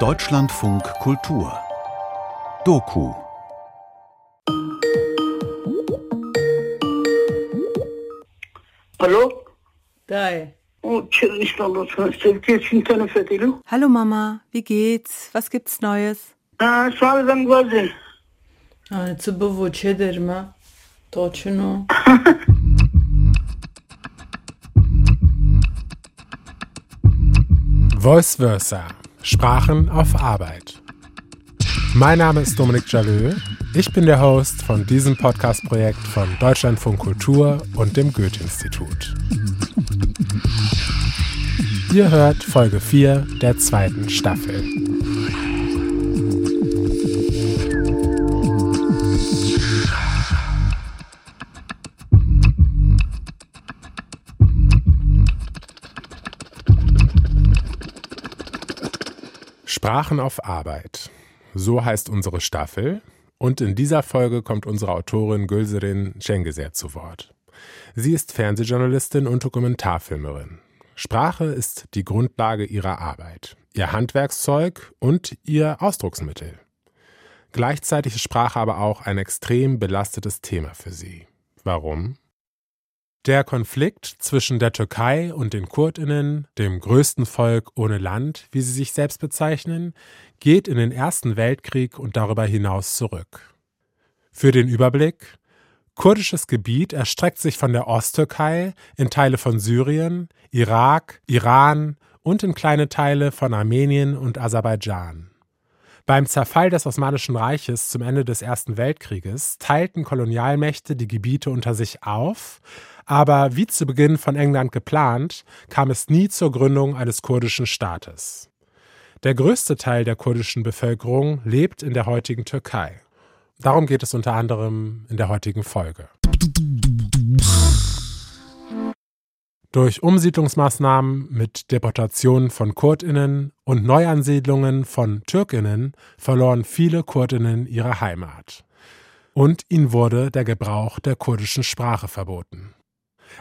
Deutschlandfunk Kultur Doku Hallo? Dai. Hallo Mama, wie geht's? Was gibt's Neues? Ah, ah zu Voice Versa. Sprachen auf Arbeit. Mein Name ist Dominik Jalö. Ich bin der Host von diesem Podcast-Projekt von Deutschlandfunk Kultur und dem Goethe-Institut. Ihr hört Folge 4 der zweiten Staffel. Sprachen auf Arbeit. So heißt unsere Staffel. Und in dieser Folge kommt unsere Autorin Gülserin Cengizer zu Wort. Sie ist Fernsehjournalistin und Dokumentarfilmerin. Sprache ist die Grundlage ihrer Arbeit, ihr Handwerkszeug und ihr Ausdrucksmittel. Gleichzeitig ist Sprache aber auch ein extrem belastetes Thema für sie. Warum? Der Konflikt zwischen der Türkei und den Kurdinnen, dem größten Volk ohne Land, wie sie sich selbst bezeichnen, geht in den Ersten Weltkrieg und darüber hinaus zurück. Für den Überblick Kurdisches Gebiet erstreckt sich von der Osttürkei in Teile von Syrien, Irak, Iran und in kleine Teile von Armenien und Aserbaidschan. Beim Zerfall des Osmanischen Reiches zum Ende des Ersten Weltkrieges teilten Kolonialmächte die Gebiete unter sich auf, aber wie zu Beginn von England geplant, kam es nie zur Gründung eines kurdischen Staates. Der größte Teil der kurdischen Bevölkerung lebt in der heutigen Türkei. Darum geht es unter anderem in der heutigen Folge. Durch Umsiedlungsmaßnahmen mit Deportationen von Kurdinnen und Neuansiedlungen von Türkinnen verloren viele Kurdinnen ihre Heimat. Und ihnen wurde der Gebrauch der kurdischen Sprache verboten.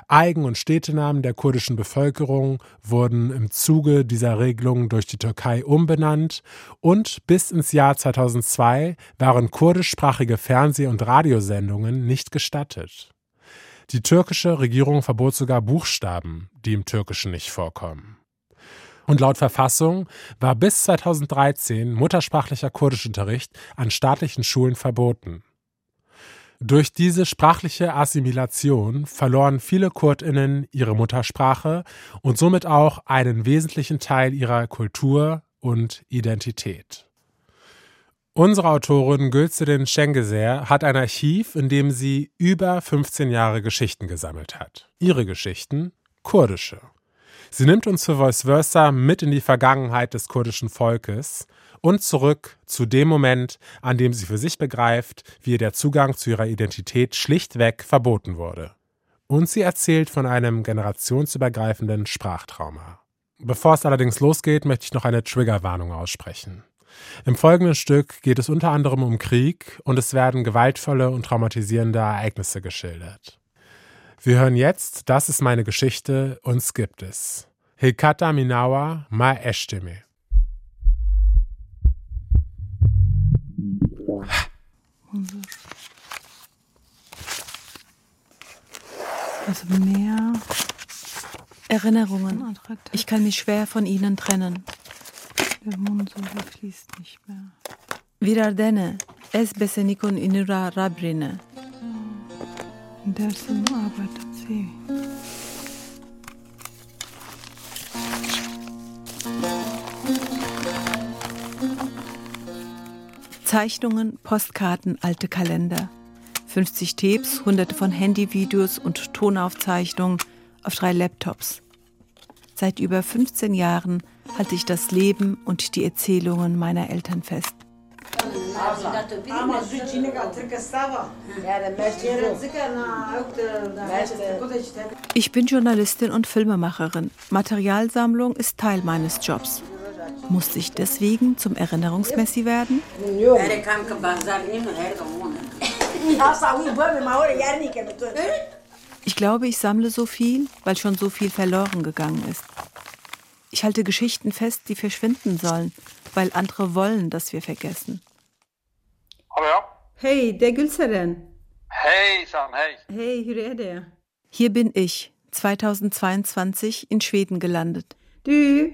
Eigen- und Städtenamen der kurdischen Bevölkerung wurden im Zuge dieser Regelung durch die Türkei umbenannt und bis ins Jahr 2002 waren kurdischsprachige Fernseh- und Radiosendungen nicht gestattet. Die türkische Regierung verbot sogar Buchstaben, die im Türkischen nicht vorkommen. Und laut Verfassung war bis 2013 muttersprachlicher Kurdischunterricht an staatlichen Schulen verboten. Durch diese sprachliche Assimilation verloren viele Kurdinnen ihre Muttersprache und somit auch einen wesentlichen Teil ihrer Kultur und Identität. Unsere Autorin Gülserin Schengeser hat ein Archiv, in dem sie über 15 Jahre Geschichten gesammelt hat. Ihre Geschichten kurdische. Sie nimmt uns für Voice Versa mit in die Vergangenheit des kurdischen Volkes und zurück zu dem Moment, an dem sie für sich begreift, wie ihr der Zugang zu ihrer Identität schlichtweg verboten wurde. Und sie erzählt von einem generationsübergreifenden Sprachtrauma. Bevor es allerdings losgeht, möchte ich noch eine Triggerwarnung aussprechen. Im folgenden Stück geht es unter anderem um Krieg und es werden gewaltvolle und traumatisierende Ereignisse geschildert. Wir hören jetzt Das ist meine Geschichte, uns gibt es. Hilkata Minawa Ma Eshteme. Also mehr Erinnerungen. Ich kann mich schwer von ihnen trennen. Der Mundsohle fließt nicht mehr. Vidardene, es besenikon inura rabrine. In dersem arbeitet sie. Zeichnungen, Postkarten, alte Kalender. 50 Tapes, hunderte von Handyvideos und Tonaufzeichnungen auf drei Laptops. Seit über 15 Jahren halte ich das Leben und die Erzählungen meiner Eltern fest. Ich bin Journalistin und Filmemacherin. Materialsammlung ist Teil meines Jobs. Musste ich deswegen zum Erinnerungsmessi werden? Ich glaube, ich sammle so viel, weil schon so viel verloren gegangen ist. Ich halte Geschichten fest, die verschwinden sollen, weil andere wollen, dass wir vergessen. Hallo ja. Hej, det är Gülseren. Hejsan, hej. Hej, hur är det? Hier bin ich, 2022 in Schweden gelandet. Du,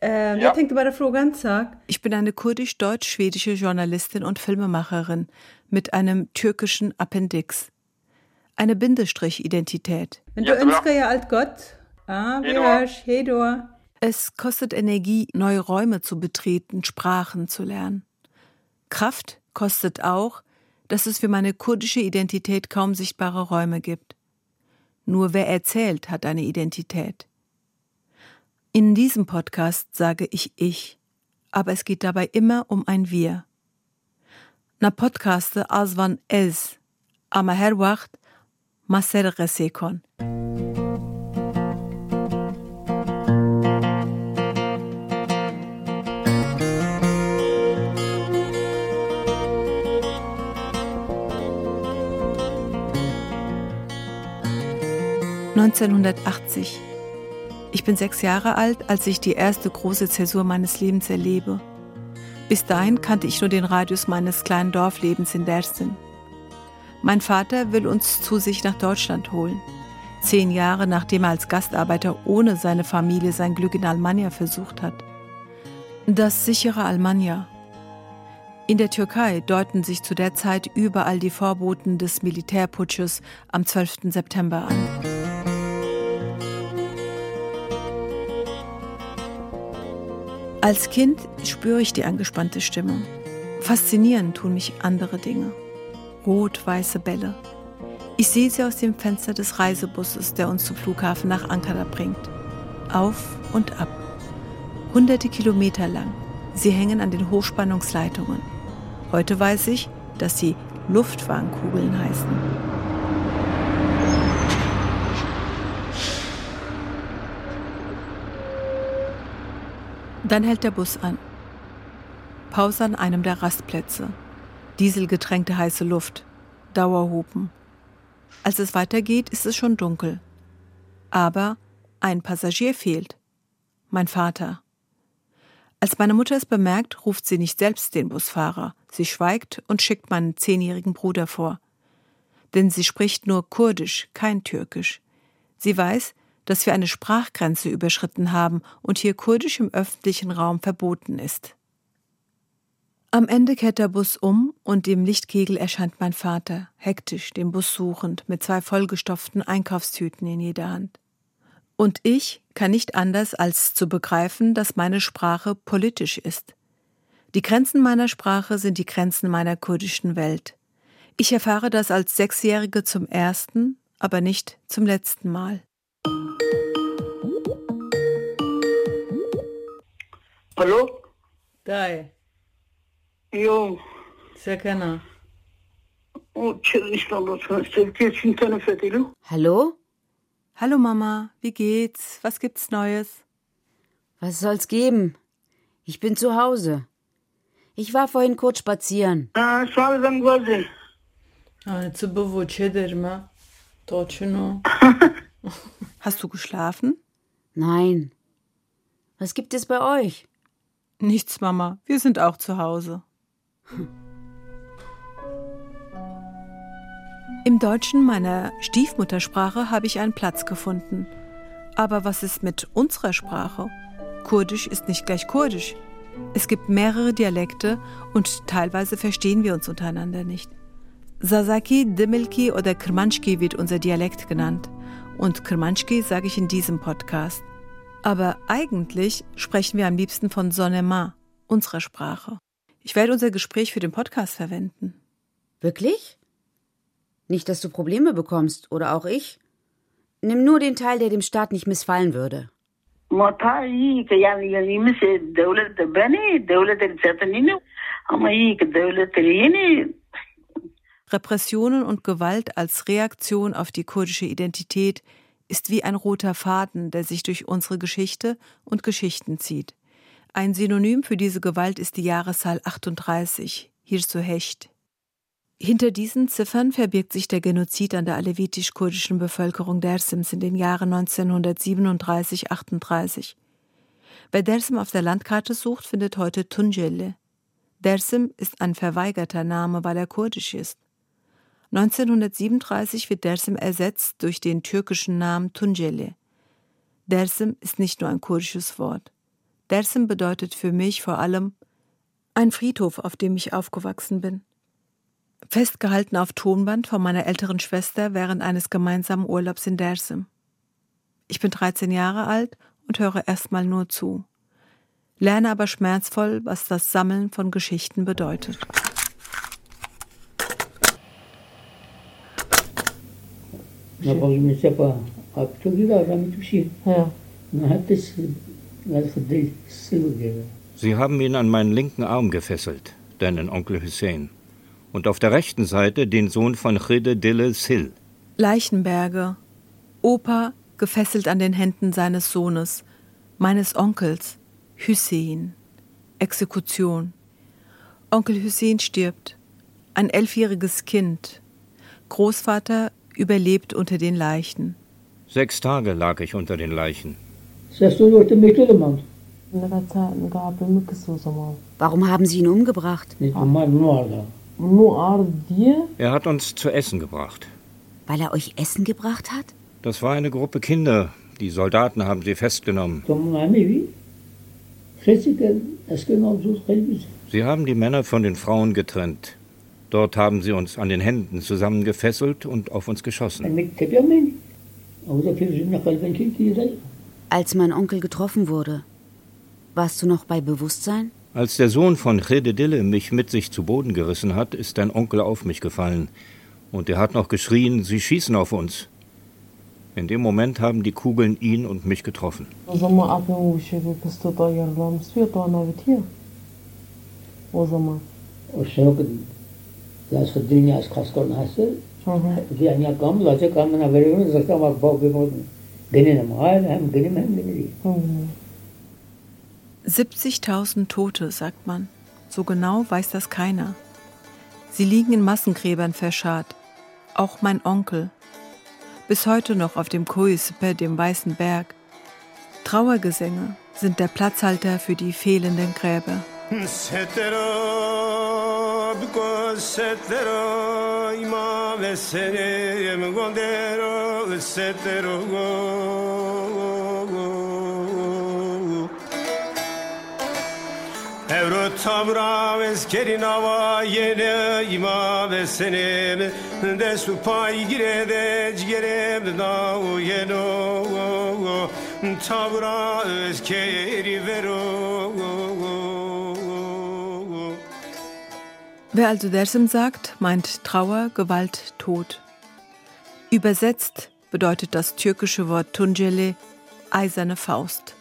eh, Ja. jag tänkte bara fråga en sak. Ich bin eine kurdisch-deutsch-schwedische Journalistin und Filmemacherin mit einem türkischen Appendix. Eine Bindestrich-Identität. Men då Jättebra. önskar jag allt gott. Ja, vi hörs. Hej då. Es kostet Energie, neue Räume zu betreten, Sprachen zu lernen. Kraft kostet auch, dass es für meine kurdische Identität kaum sichtbare Räume gibt. Nur wer erzählt, hat eine Identität. In diesem Podcast sage ich ich, aber es geht dabei immer um ein Wir. Na podcaste azvan ez, ama her wacht maser resekon. ...1980. Ich bin sechs Jahre alt, als ich die erste große Zäsur meines Lebens erlebe. Bis dahin kannte ich nur den Radius meines kleinen Dorflebens in Dersim. Mein Vater will uns zu sich nach Deutschland holen. Zehn Jahre nachdem er als Gastarbeiter ohne seine Familie sein Glück in Almania versucht hat. Das sichere Almania. In der Türkei deuten sich zu der Zeit überall die Vorboten des Militärputsches am 12. September an. Als Kind spüre ich die angespannte Stimmung. Faszinierend tun mich andere Dinge. Rot-weiße Bälle. Ich sehe sie aus dem Fenster des Reisebusses, der uns zum Flughafen nach Ankara bringt. Auf und ab. Hunderte Kilometer lang. Sie hängen an den Hochspannungsleitungen. Heute weiß ich, dass sie Luftwagenkugeln heißen. Dann hält der Bus an. Pause an einem der Rastplätze. Dieselgetränkte heiße Luft. Dauerhupen. Als es weitergeht, ist es schon dunkel. Aber ein Passagier fehlt. Mein Vater. Als meine Mutter es bemerkt, ruft sie nicht selbst den Busfahrer. Sie schweigt und schickt meinen zehnjährigen Bruder vor. Denn sie spricht nur Kurdisch, kein Türkisch. Sie weiß, dass wir eine Sprachgrenze überschritten haben und hier Kurdisch im öffentlichen Raum verboten ist. Am Ende kehrt der Bus um und im Lichtkegel erscheint mein Vater, hektisch den Bus suchend, mit zwei vollgestopften Einkaufstüten in jeder Hand. Und ich kann nicht anders als zu begreifen, dass meine Sprache politisch ist. Die Grenzen meiner Sprache sind die Grenzen meiner kurdischen Welt. Ich erfahre das als Sechsjährige zum ersten, aber nicht zum letzten Mal. Alô? Dai. Eu... סכנה. Hallo? Hallo Mama, wie geht's? Was gibt's Neues? Was soll's geben? Ich bin zu Hause. Ich war vorhin kurz spazieren. Hast du geschlafen? Nein. Was gibt es bei euch? Nichts, Mama. Wir sind auch zu Hause. Im Deutschen meiner Stiefmuttersprache habe ich einen Platz gefunden. Aber was ist mit unserer Sprache? Kurdisch ist nicht gleich Kurdisch. Es gibt mehrere Dialekte und teilweise verstehen wir uns untereinander nicht. Sasaki, Dimilki oder Kermanschki wird unser Dialekt genannt. Und Kermanschki sage ich in diesem Podcast. Aber eigentlich sprechen wir am liebsten von Sonema, unserer Sprache. Ich werde unser Gespräch für den Podcast verwenden. Wirklich? Nicht, dass du Probleme bekommst, oder auch ich. Nimm nur den Teil, der dem Staat nicht missfallen würde. Repressionen und Gewalt als Reaktion auf die kurdische Identität ist wie ein roter Faden, der sich durch unsere Geschichte und Geschichten zieht. Ein Synonym für diese Gewalt ist die Jahreszahl 38, hier zu Hecht. Hinter diesen Ziffern verbirgt sich der Genozid an der alevitisch-kurdischen Bevölkerung Dersims in den Jahren 1937-38. Wer Dersim auf der Landkarte sucht, findet heute Tunceli. Dersim ist ein verweigerter Name, weil er kurdisch ist. 1937 wird Dersim ersetzt durch den türkischen Namen Tunceli. Dersim ist nicht nur ein kurdisches Wort. Dersim bedeutet für mich vor allem ein Friedhof, auf dem ich aufgewachsen bin. Festgehalten auf Tonband von meiner älteren Schwester während eines gemeinsamen Urlaubs in Dersim. Ich bin 13 Jahre alt und höre erstmal nur zu. Lerne aber schmerzvoll, was das Sammeln von Geschichten bedeutet. Sie haben ihn an meinen linken Arm gefesselt, deinen Onkel Hussein. Und auf der rechten Seite den Sohn von Khide Dille Sil. Leichenberge. Opa gefesselt an den Händen seines Sohnes, meines Onkels, Hussein. Exekution. Onkel Hussein stirbt. Ein elfjähriges Kind. Großvater überlebt unter den Leichen. Sechs Tage lag ich unter den Leichen. Warum haben Sie ihn umgebracht? Er hat uns zu essen gebracht. Weil er euch Essen gebracht hat? Das war eine Gruppe Kinder. Die Soldaten haben sie festgenommen. Sie haben die Männer von den Frauen getrennt. Dort haben sie uns an den Händen zusammengefesselt und auf uns geschossen. Als mein Onkel getroffen wurde, warst du noch bei Bewusstsein? Als der Sohn von Chededille mich mit sich zu Boden gerissen hat, ist dein Onkel auf mich gefallen. Und er hat noch geschrien, sie schießen auf uns. In dem Moment haben die Kugeln ihn und mich getroffen. Mhm. 70.000 Tote, sagt man. So genau weiß das keiner. Sie liegen in Massengräbern verscharrt. Auch mein Onkel. Bis heute noch auf dem Koispe, dem Weißen Berg. Trauergesänge sind der Platzhalter für die fehlenden Gräber. settero ima vesere em gondero settero go Evro tamra veskerin hava yene ima vesenem de su pay gire de cigerem da u yeno tavra veskeri vero go go. Wer also Dersim sagt, meint Trauer, Gewalt, Tod. Übersetzt bedeutet das türkische Wort Tunceli eiserne Faust.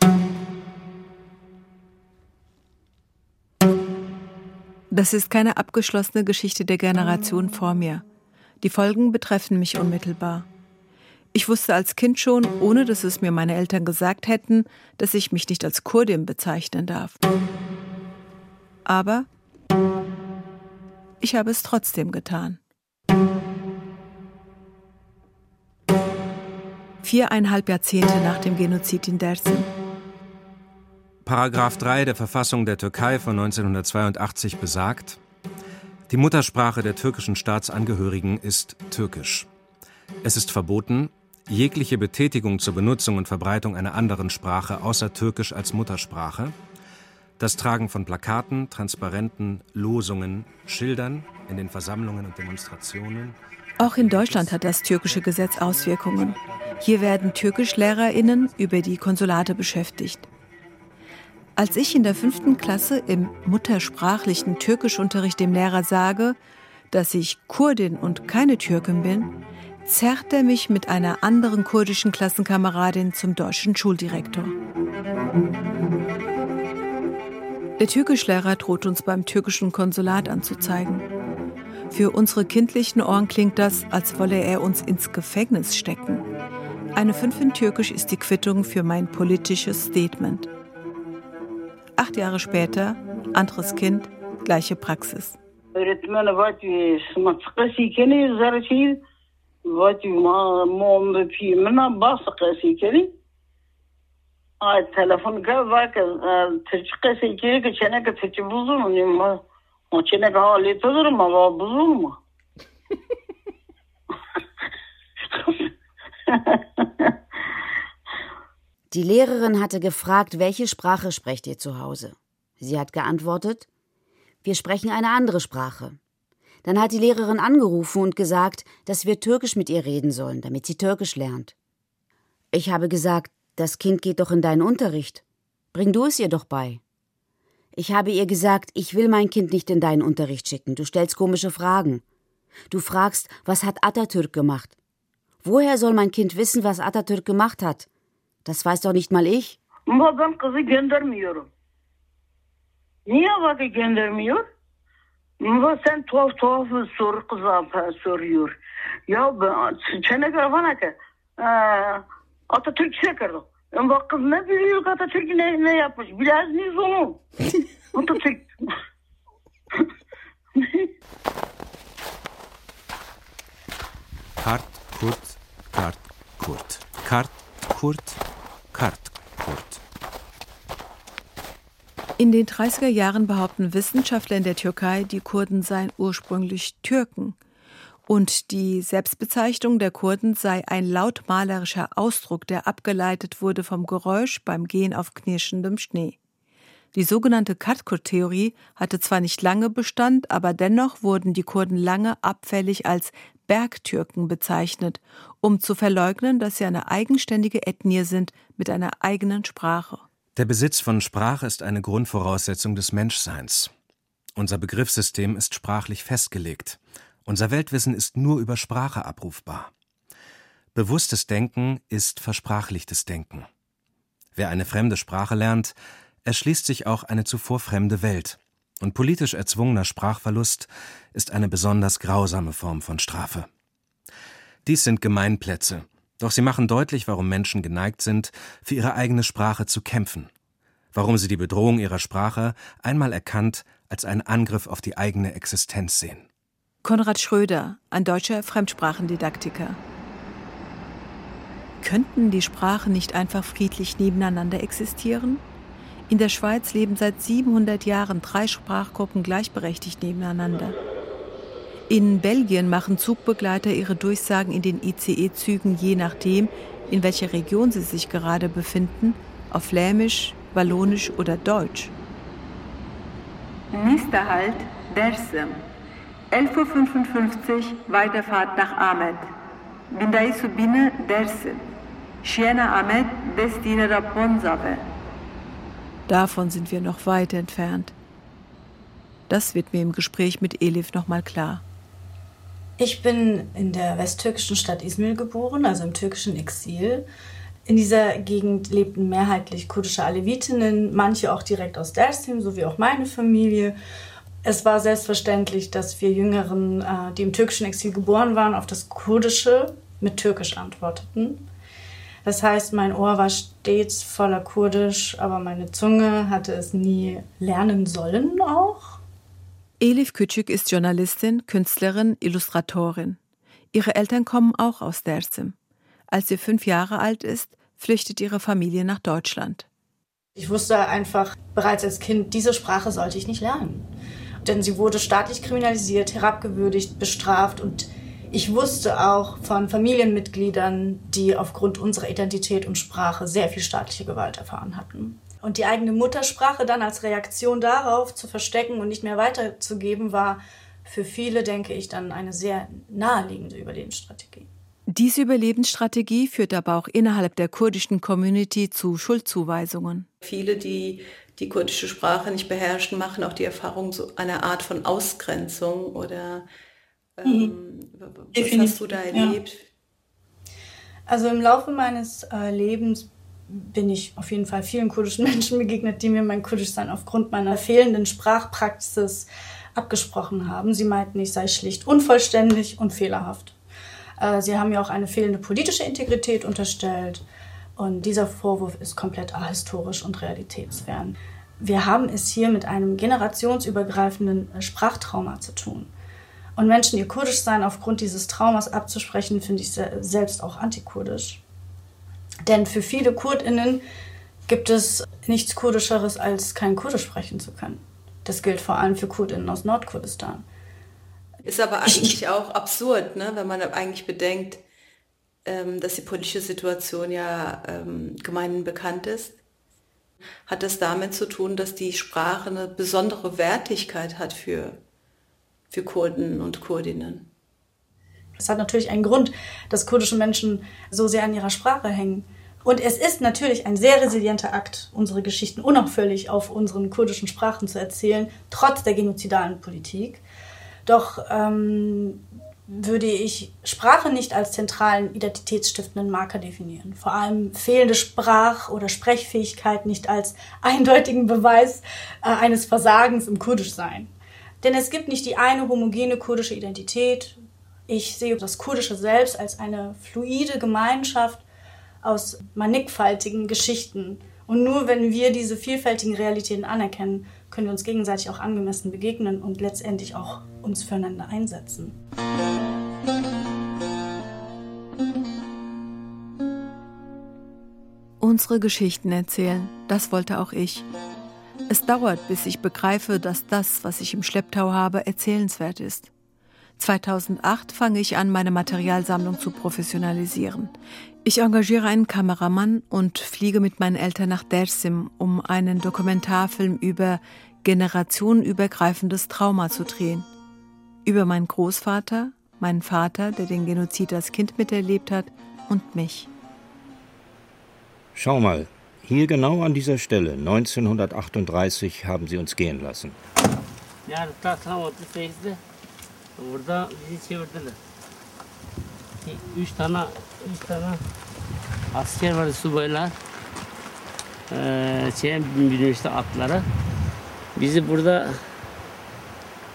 Das ist keine abgeschlossene Geschichte der Generation vor mir. Die Folgen betreffen mich unmittelbar. Ich wusste als Kind schon, ohne dass es mir meine Eltern gesagt hätten, dass ich mich nicht als Kurdin bezeichnen darf. Aber ich habe es trotzdem getan. Viereinhalb Jahrzehnte nach dem Genozid in Dersim. Paragraph 3 der Verfassung der Türkei von 1982 besagt, die Muttersprache der türkischen Staatsangehörigen ist Türkisch. Es ist verboten, jegliche Betätigung zur Benutzung und Verbreitung einer anderen Sprache außer Türkisch als Muttersprache, das Tragen von Plakaten, Transparenten, Losungen, Schildern in den Versammlungen und Demonstrationen. Auch in Deutschland hat das türkische Gesetz Auswirkungen. Hier werden Türkischlehrerinnen über die Konsulate beschäftigt. Als ich in der fünften Klasse im muttersprachlichen Türkischunterricht dem Lehrer sage, dass ich Kurdin und keine Türkin bin, zerrt er mich mit einer anderen kurdischen Klassenkameradin zum deutschen Schuldirektor. Der Türkischlehrer droht uns beim türkischen Konsulat anzuzeigen. Für unsere kindlichen Ohren klingt das, als wolle er uns ins Gefängnis stecken. Eine 5 in Türkisch ist die Quittung für mein politisches Statement. Acht Jahre später, anderes Kind, gleiche Praxis. Ay telefonga bak tırçıkası ki geçene ki tırçı buzur mu? O çene ka hali tudur mu? Ama buzur mu? Die Lehrerin hatte gefragt, welche Sprache sprecht ihr zu Hause? Sie hat geantwortet, wir sprechen eine andere Sprache. Dann hat die Lehrerin angerufen und gesagt, dass wir Türkisch mit ihr reden sollen, damit sie Türkisch lernt. Ich habe gesagt, das Kind geht doch in deinen Unterricht. Bring du es ihr doch bei. Ich habe ihr gesagt, ich will mein Kind nicht in deinen Unterricht schicken. Du stellst komische Fragen. Du fragst, was hat Atatürk gemacht? Woher soll mein Kind wissen, was Atatürk gemacht hat? Das weiß doch nicht mal ich. Ki Atatürk çekerdi. Ama kız ne biliyor Atatürk ne, ne yapmış? Biraz mıyız onu? Atatürk. Kart, Kurt, Kart, Kurt. Kart, Kurt, Kart, Kurt. In den 30er Jahren behaupten Wissenschaftler in der Türkei, die Kurden seien ursprünglich Türken. Und die Selbstbezeichnung der Kurden sei ein lautmalerischer Ausdruck, der abgeleitet wurde vom Geräusch beim Gehen auf knirschendem Schnee. Die sogenannte Katkurt-Theorie hatte zwar nicht lange Bestand, aber dennoch wurden die Kurden lange abfällig als Bergtürken bezeichnet, um zu verleugnen, dass sie eine eigenständige Ethnie sind mit einer eigenen Sprache. Der Besitz von Sprache ist eine Grundvoraussetzung des Menschseins. Unser Begriffssystem ist sprachlich festgelegt. Unser Weltwissen ist nur über Sprache abrufbar. Bewusstes Denken ist versprachlichtes Denken. Wer eine fremde Sprache lernt, erschließt sich auch eine zuvor fremde Welt. Und politisch erzwungener Sprachverlust ist eine besonders grausame Form von Strafe. Dies sind Gemeinplätze, doch sie machen deutlich, warum Menschen geneigt sind, für ihre eigene Sprache zu kämpfen, warum sie die Bedrohung ihrer Sprache einmal erkannt als einen Angriff auf die eigene Existenz sehen. Konrad Schröder, ein deutscher Fremdsprachendidaktiker. Könnten die Sprachen nicht einfach friedlich nebeneinander existieren? In der Schweiz leben seit 700 Jahren drei Sprachgruppen gleichberechtigt nebeneinander. In Belgien machen Zugbegleiter ihre Durchsagen in den ICE-Zügen je nachdem, in welcher Region sie sich gerade befinden, auf Flämisch, Wallonisch oder Deutsch. Nächster Halt, Dersim. 11.55 Uhr, Weiterfahrt nach Ahmed. Bindai Subine, Dersim. Siena Ahmed, Destine Raponzave. Davon sind wir noch weit entfernt. Das wird mir im Gespräch mit Elif nochmal klar. Ich bin in der westtürkischen Stadt Izmir geboren, also im türkischen Exil. In dieser Gegend lebten mehrheitlich kurdische Alevitinnen, manche auch direkt aus Dersim, so wie auch meine Familie. Es war selbstverständlich, dass wir Jüngeren, äh, die im türkischen Exil geboren waren, auf das Kurdische mit Türkisch antworteten. Das heißt, mein Ohr war stets voller Kurdisch, aber meine Zunge hatte es nie lernen sollen auch. Elif Küçük ist Journalistin, Künstlerin, Illustratorin. Ihre Eltern kommen auch aus Dersim. Als sie fünf Jahre alt ist, flüchtet ihre Familie nach Deutschland. Ich wusste einfach bereits als Kind, diese Sprache sollte ich nicht lernen. Denn sie wurde staatlich kriminalisiert, herabgewürdigt, bestraft und ich wusste auch von Familienmitgliedern, die aufgrund unserer Identität und Sprache sehr viel staatliche Gewalt erfahren hatten. Und die eigene Muttersprache dann als Reaktion darauf zu verstecken und nicht mehr weiterzugeben, war für viele, denke ich, dann eine sehr naheliegende Überlebensstrategie. Diese Überlebensstrategie führt aber auch innerhalb der kurdischen Community zu Schuldzuweisungen. Viele, die die kurdische Sprache nicht beherrschen, machen auch die Erfahrung so einer Art von Ausgrenzung oder ähm, was Definitiv, hast du da erlebt? Ja. Also im Laufe meines äh, Lebens bin ich auf jeden Fall vielen kurdischen Menschen begegnet, die mir mein Kurdischsein aufgrund meiner fehlenden Sprachpraxis abgesprochen haben. Sie meinten, ich sei schlicht unvollständig und fehlerhaft. Äh, sie haben mir auch eine fehlende politische Integrität unterstellt. Und dieser Vorwurf ist komplett ahistorisch und realitätsfern. Wir haben es hier mit einem generationsübergreifenden äh, Sprachtrauma zu tun. Und Menschen ihr Kurdischsein aufgrund dieses Traumas abzusprechen, finde ich selbst auch antikurdisch. Denn für viele KurdInnen gibt es nichts Kurdischeres, als kein Kurdisch sprechen zu können. Das gilt vor allem für Kurdinnen aus Nordkurdistan. Ist aber eigentlich auch absurd, ne? wenn man eigentlich bedenkt, ähm, dass die politische Situation ja ähm, gemeinhin bekannt ist. Hat das damit zu tun, dass die Sprache eine besondere Wertigkeit hat für, für Kurden und Kurdinnen? Es hat natürlich einen Grund, dass kurdische Menschen so sehr an ihrer Sprache hängen. Und es ist natürlich ein sehr resilienter Akt, unsere Geschichten unaufhörlich auf unseren kurdischen Sprachen zu erzählen, trotz der genozidalen Politik. Doch ähm, würde ich Sprache nicht als zentralen identitätsstiftenden Marker definieren. Vor allem fehlende Sprach- oder Sprechfähigkeit nicht als eindeutigen Beweis äh, eines Versagens im Kurdischsein. Denn es gibt nicht die eine homogene kurdische Identität. Ich sehe das Kurdische selbst als eine fluide Gemeinschaft aus mannigfaltigen Geschichten. Und nur wenn wir diese vielfältigen Realitäten anerkennen, können wir uns gegenseitig auch angemessen begegnen und letztendlich auch uns füreinander einsetzen. Unsere Geschichten erzählen, das wollte auch ich. Es dauert, bis ich begreife, dass das, was ich im Schlepptau habe, erzählenswert ist. 2008 fange ich an, meine Materialsammlung zu professionalisieren. Ich engagiere einen Kameramann und fliege mit meinen Eltern nach Dersim, um einen Dokumentarfilm über generationenübergreifendes Trauma zu drehen. Über meinen Großvater, meinen Vater, der den Genozid als Kind miterlebt hat, und mich. Schau mal, hier genau an dieser Stelle, 1938, haben sie uns gehen lassen. Üç tane, üç tane asker vardı subaylar. Ee, şey binmişti atlara. Bizi burada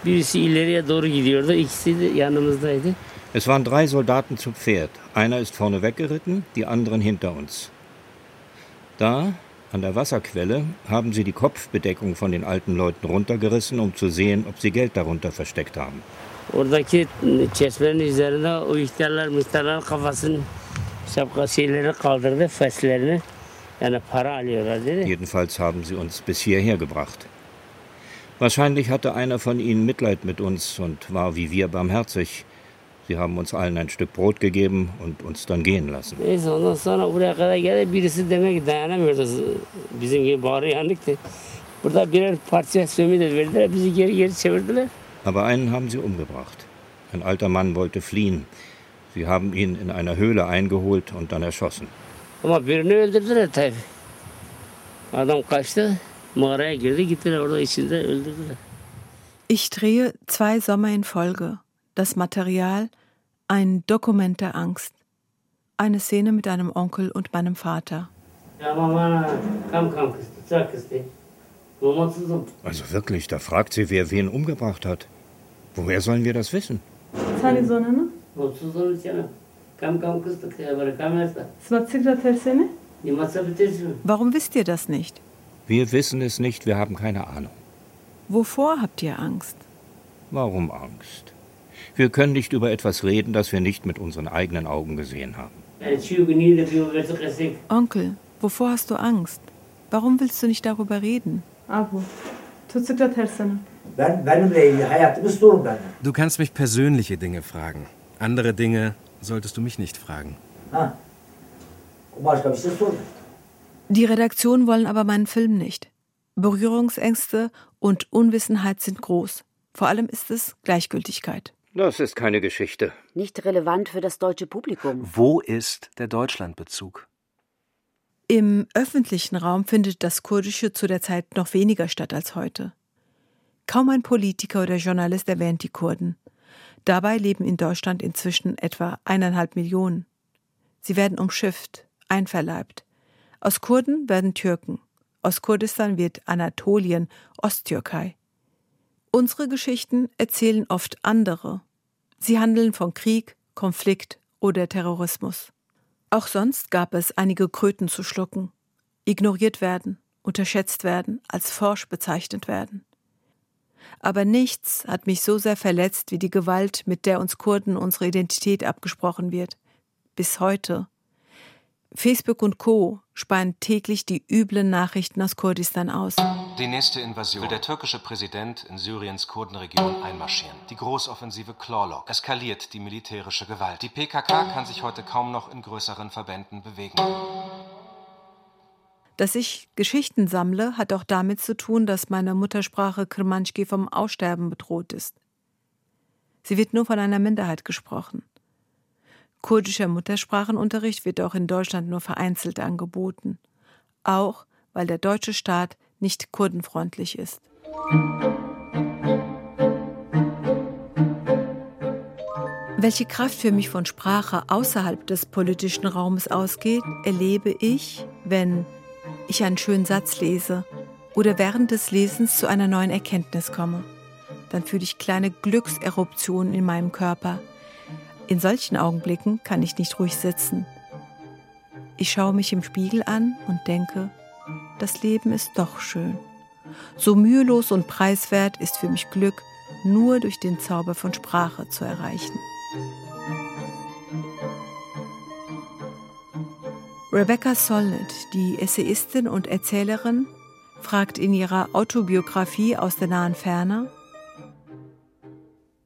birisi ileriye doğru gidiyordu. İkisi de yanımızdaydı. Es waren drei Soldaten zu Pferd. Einer ist vorne weggeritten, die anderen hinter uns. Da, an der Wasserquelle, haben sie die Kopfbedeckung von den alten Leuten runtergerissen, um zu sehen, ob sie Geld darunter versteckt haben. Oradaki çeşmenin üzerinde o ihtiyarlar müşterilerin kafasının şapka şeyleri kaldırdı, feslerini. Yani para alıyorlar dedi. Jedenfalls haben sie uns bis hierher gebracht. Wahrscheinlich hatte einer von ihnen Mitleid mit uns und war wie wir barmherzig. Sie haben uns allen ein Stück Brot gegeben und uns dann gehen lassen. Aber einen haben sie umgebracht. Ein alter Mann wollte fliehen. Sie haben ihn in einer Höhle eingeholt und dann erschossen. Ama birini öldürdüler tabii. Adam kaçtı, mağaraya girdi, gittiler orada içinde öldürdüler. Ich drehe zwei Sommer in Folge. Das Material, ein Dokument der Angst. Eine Szene mit einem Onkel und meinem Vater. Also wirklich, da fragt sie, wer wen umgebracht hat. Woher sollen wir das wissen? Warum wisst ihr das nicht? Wir wissen es nicht, wir haben keine Ahnung. Wovor habt ihr Angst? Warum Angst? Wir können nicht über etwas reden, das wir nicht mit unseren eigenen Augen gesehen haben. Onkel, wovor hast du Angst? Warum willst du nicht darüber reden? Du kannst mich persönliche Dinge fragen. Andere Dinge solltest du mich nicht fragen. Die Redaktion wollen aber meinen Film nicht. Berührungsängste und Unwissenheit sind groß. Vor allem ist es Gleichgültigkeit. Das ist keine Geschichte. Nicht relevant für das deutsche Publikum. Wo ist der Deutschlandbezug? Im öffentlichen Raum findet das Kurdische zu der Zeit noch weniger statt als heute. Kaum ein Politiker oder Journalist erwähnt die Kurden. Dabei leben in Deutschland inzwischen etwa eineinhalb Millionen. Sie werden umschifft, einverleibt. Aus Kurden werden Türken. Aus Kurdistan wird Anatolien, Osttürkei. Unsere Geschichten erzählen oft andere. Sie handeln von Krieg, Konflikt oder Terrorismus. Auch sonst gab es einige Kröten zu schlucken, ignoriert werden, unterschätzt werden, als forsch bezeichnet werden. Aber nichts hat mich so sehr verletzt wie die Gewalt, mit der uns Kurden unsere Identität abgesprochen wird. Bis heute. Facebook und Co. speien täglich die üblen Nachrichten aus Kurdistan aus. Die nächste Invasion. Will der türkische Präsident in Syriens Kurdenregion einmarschieren. Die Großoffensive Clawlock eskaliert die militärische Gewalt. Die PKK kann sich heute kaum noch in größeren Verbänden bewegen. Dass ich Geschichten sammle, hat auch damit zu tun, dass meine Muttersprache Kermanschki vom Aussterben bedroht ist. Sie wird nur von einer Minderheit gesprochen. Kurdischer Muttersprachenunterricht wird auch in Deutschland nur vereinzelt angeboten, auch weil der deutsche Staat nicht kurdenfreundlich ist. Welche Kraft für mich von Sprache außerhalb des politischen Raumes ausgeht, erlebe ich, wenn ich einen schönen Satz lese oder während des Lesens zu einer neuen Erkenntnis komme. Dann fühle ich kleine Glückseruptionen in meinem Körper. In solchen Augenblicken kann ich nicht ruhig sitzen. Ich schaue mich im Spiegel an und denke, das Leben ist doch schön. So mühelos und preiswert ist für mich Glück nur durch den Zauber von Sprache zu erreichen. Rebecca Solnit, die Essayistin und Erzählerin, fragt in ihrer Autobiografie aus der nahen Ferne,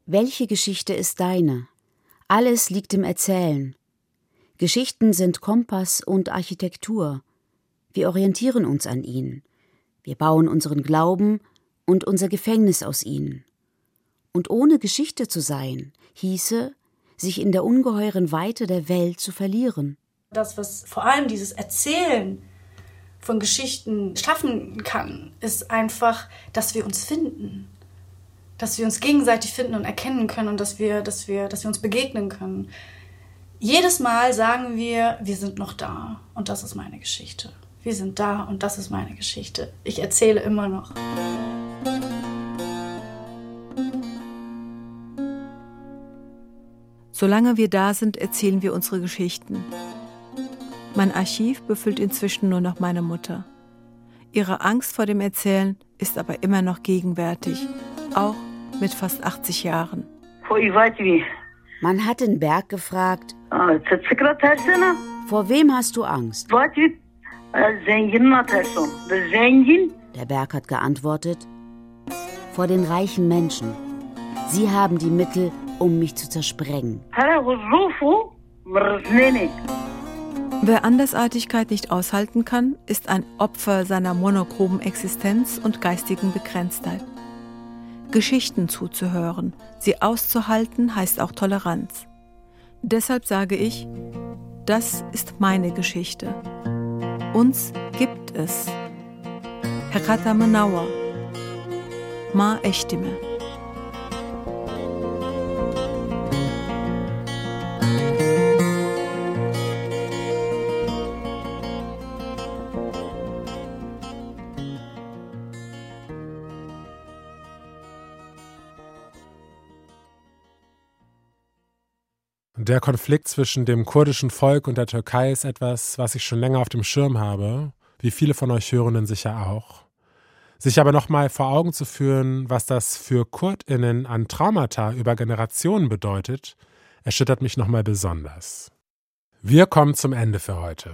Welche Geschichte ist deine? Alles liegt im Erzählen. Geschichten sind Kompass und Architektur. Wir orientieren uns an ihnen. Wir bauen unseren Glauben und unser Gefängnis aus ihnen. Und ohne Geschichte zu sein, hieße, sich in der ungeheuren Weite der Welt zu verlieren das, was vor allem dieses Erzählen von Geschichten schaffen kann, ist einfach, dass wir uns finden. Dass wir uns gegenseitig finden und erkennen können und dass wir, dass wir, dass wir uns begegnen können. Jedes Mal sagen wir, wir sind noch da und das ist meine Geschichte. Wir sind da und das ist meine Geschichte. Ich erzähle immer noch. Solange wir da sind, erzählen wir unsere Geschichten. Mein Archiv befüllt inzwischen nur noch meine Mutter. Ihre Angst vor dem Erzählen ist aber immer noch gegenwärtig, auch mit fast 80 Jahren. Man hat den Berg gefragt, Ah, vor wem hast du Angst? Der Berg hat geantwortet, vor den reichen Menschen. Sie haben die Mittel, um mich zu zersprengen. Wer Andersartigkeit nicht aushalten kann, ist ein Opfer seiner monochromen Existenz und geistigen Begrenztheit. Geschichten zuzuhören, sie auszuhalten, heißt auch Toleranz. Deshalb sage ich, das ist meine Geschichte. Uns gibt es. Hakata Manawa. Ma Echtime. Konflikt zwischen dem kurdischen Volk und der Türkei ist etwas, was ich schon länger auf dem Schirm habe, wie viele von euch Hörenden sicher auch. Sich aber nochmal vor Augen zu führen, was das für KurdInnen an Traumata über Generationen bedeutet, erschüttert mich nochmal besonders. Wir kommen zum Ende für heute.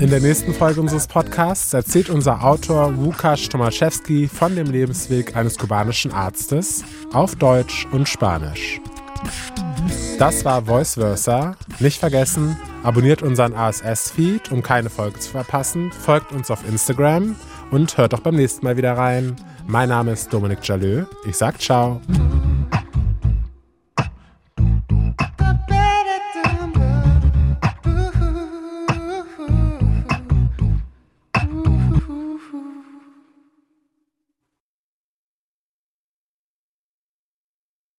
In der nächsten Folge unseres Podcasts erzählt unser Autor Łukasz Tomaszewski von dem Lebensweg eines kubanischen Arztes auf Deutsch und Spanisch. Das war Voice Versa. Nicht vergessen, abonniert unseren ASS-Feed, um keine Folge zu verpassen, folgt uns auf Instagram und hört doch beim nächsten Mal wieder rein. Mein Name ist Dominik Jalö. Ich sag ciao.